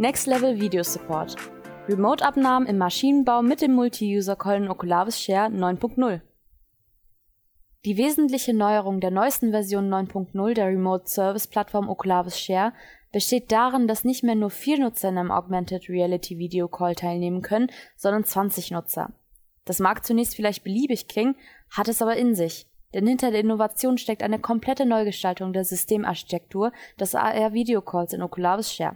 Next Level Video Support. Remote-Abnahmen im Maschinenbau mit dem Multi-User-Call in Oculavis Share 9.0. Die wesentliche Neuerung der neuesten Version 9.0 der Remote-Service-Plattform Oculavis Share besteht darin, dass nicht mehr nur vier Nutzer in einem Augmented Reality Video Call teilnehmen können, sondern 20 Nutzer. Das mag zunächst vielleicht beliebig klingen, hat es aber in sich. Denn hinter der Innovation steckt eine komplette Neugestaltung der Systemarchitektur des AR Video Calls in Oculavis Share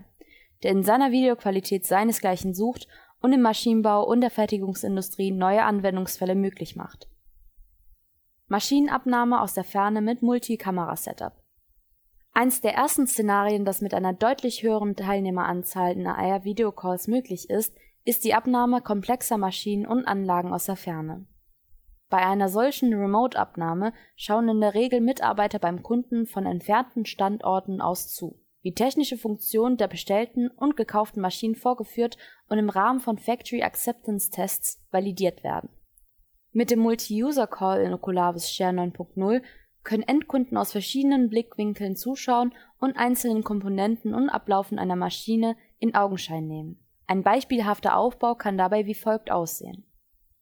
der in seiner Videoqualität seinesgleichen sucht und im Maschinenbau und der Fertigungsindustrie neue Anwendungsfälle möglich macht. Maschinenabnahme aus der Ferne mit Multikamera-Setup. Eins der ersten Szenarien, das mit einer deutlich höheren Teilnehmeranzahl in AR-Videocalls möglich ist, ist die Abnahme komplexer Maschinen und Anlagen aus der Ferne. Bei einer solchen Remote-Abnahme schauen in der Regel Mitarbeiter beim Kunden von entfernten Standorten aus zu wie technische Funktionen der bestellten und gekauften Maschinen vorgeführt und im Rahmen von Factory Acceptance Tests validiert werden. Mit dem Multi-User Call in Oculavis Share 9.0 können Endkunden aus verschiedenen Blickwinkeln zuschauen und einzelnen Komponenten und Ablaufen einer Maschine in Augenschein nehmen. Ein beispielhafter Aufbau kann dabei wie folgt aussehen.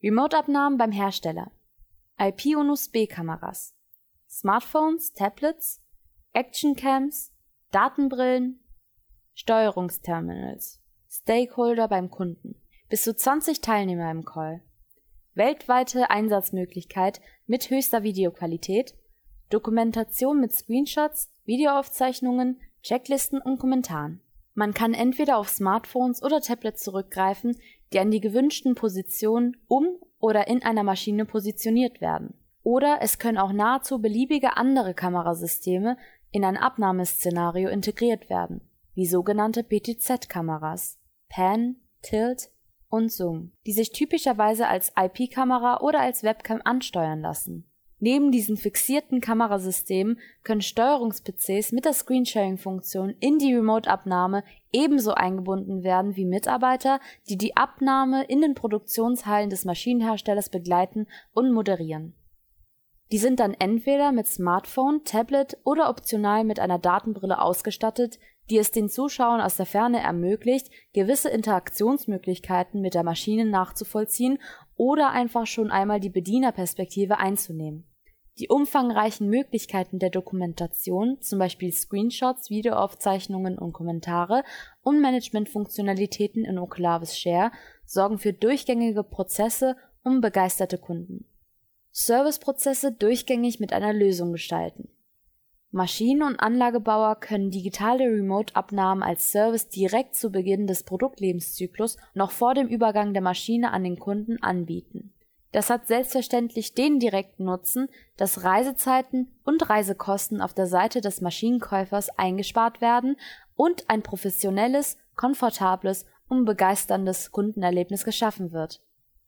Remote-Abnahmen beim Hersteller. IP- und USB-Kameras. Smartphones, Tablets, Actioncams, Datenbrillen, Steuerungsterminals, Stakeholder beim Kunden, bis zu 20 Teilnehmer im Call, weltweite Einsatzmöglichkeit mit höchster Videoqualität, Dokumentation mit Screenshots, Videoaufzeichnungen, Checklisten und Kommentaren. Man kann entweder auf Smartphones oder Tablets zurückgreifen, die an die gewünschten Positionen um oder in einer Maschine positioniert werden. Oder es können auch nahezu beliebige andere Kamerasysteme in ein Abnahmeszenario integriert werden, wie sogenannte PTZ-Kameras Pan, Tilt und Zoom, die sich typischerweise als IP-Kamera oder als Webcam ansteuern lassen. Neben diesen fixierten Kamerasystemen können Steuerungs-PCs mit der Screensharing-Funktion in die Remote-Abnahme ebenso eingebunden werden wie Mitarbeiter, die die Abnahme in den Produktionshallen des Maschinenherstellers begleiten und moderieren die sind dann entweder mit Smartphone, Tablet oder optional mit einer Datenbrille ausgestattet, die es den Zuschauern aus der Ferne ermöglicht, gewisse Interaktionsmöglichkeiten mit der Maschine nachzuvollziehen oder einfach schon einmal die Bedienerperspektive einzunehmen. Die umfangreichen Möglichkeiten der Dokumentation, zum Beispiel Screenshots, Videoaufzeichnungen und Kommentare und Managementfunktionalitäten in Oculavis Share, sorgen für durchgängige Prozesse und begeisterte Kunden. Serviceprozesse durchgängig mit einer Lösung gestalten. Maschinen- und Anlagebauer können digitale Remote-Abnahmen als Service direkt zu Beginn des Produktlebenszyklus noch vor dem Übergang der Maschine an den Kunden anbieten. Das hat selbstverständlich den direkten Nutzen, dass Reisezeiten und Reisekosten auf der Seite des Maschinenkäufers eingespart werden und ein professionelles, komfortables und begeisterndes Kundenerlebnis geschaffen wird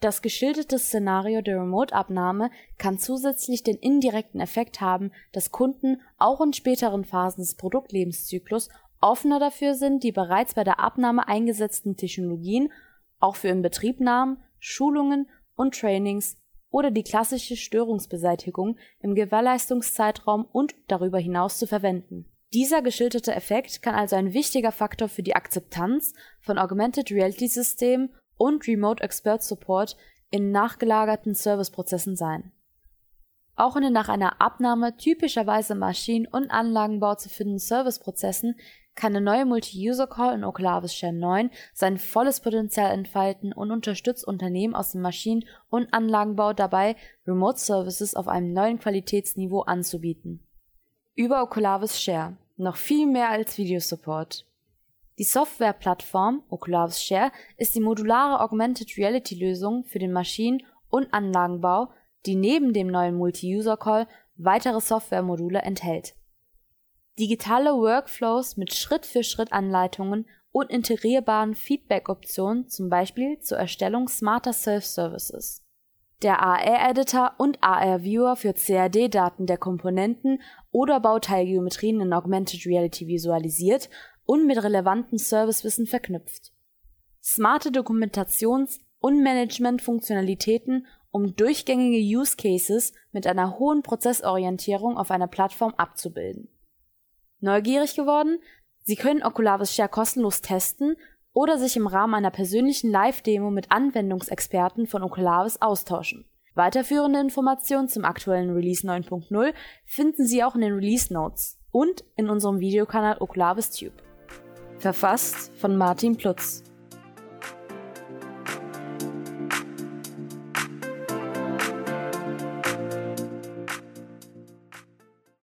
das geschilderte Szenario der Remote-Abnahme kann zusätzlich den indirekten Effekt haben, dass Kunden auch in späteren Phasen des Produktlebenszyklus offener dafür sind, die bereits bei der Abnahme eingesetzten Technologien auch für Inbetriebnahmen, Schulungen und Trainings oder die klassische Störungsbeseitigung im Gewährleistungszeitraum und darüber hinaus zu verwenden. Dieser geschilderte Effekt kann also ein wichtiger Faktor für die Akzeptanz von Augmented Reality Systemen und Remote Expert Support in nachgelagerten Serviceprozessen sein. Auch in den nach einer Abnahme typischerweise Maschinen- und Anlagenbau zu findenden Serviceprozessen kann der neue Multi-User-Call in Oculavis Share 9 sein volles Potenzial entfalten und unterstützt Unternehmen aus dem Maschinen- und Anlagenbau dabei, Remote Services auf einem neuen Qualitätsniveau anzubieten. Über Oculavis Share noch viel mehr als Videosupport. Die Softwareplattform Oculavis Share ist die modulare Augmented Reality Lösung für den Maschinen- und Anlagenbau, die neben dem neuen Multi-User Call weitere Softwaremodule enthält. Digitale Workflows mit Schritt-für-Schritt-Anleitungen und integrierbaren Feedback-Optionen, zum Beispiel zur Erstellung smarter Self-Services. Der AR-Editor und AR-Viewer für CAD-Daten der Komponenten oder Bauteilgeometrien in Augmented Reality visualisiert und mit relevanten Servicewissen verknüpft. Smarte Dokumentations- und Management-Funktionalitäten, um durchgängige Use Cases mit einer hohen Prozessorientierung auf einer Plattform abzubilden. Neugierig geworden? Sie können Oculavis Share kostenlos testen oder sich im Rahmen einer persönlichen Live-Demo mit Anwendungsexperten von Oculavis austauschen. Weiterführende Informationen zum aktuellen Release 9.0 finden Sie auch in den Release Notes und in unserem Videokanal Oculavis Tube. Verfasst von Martin Plutz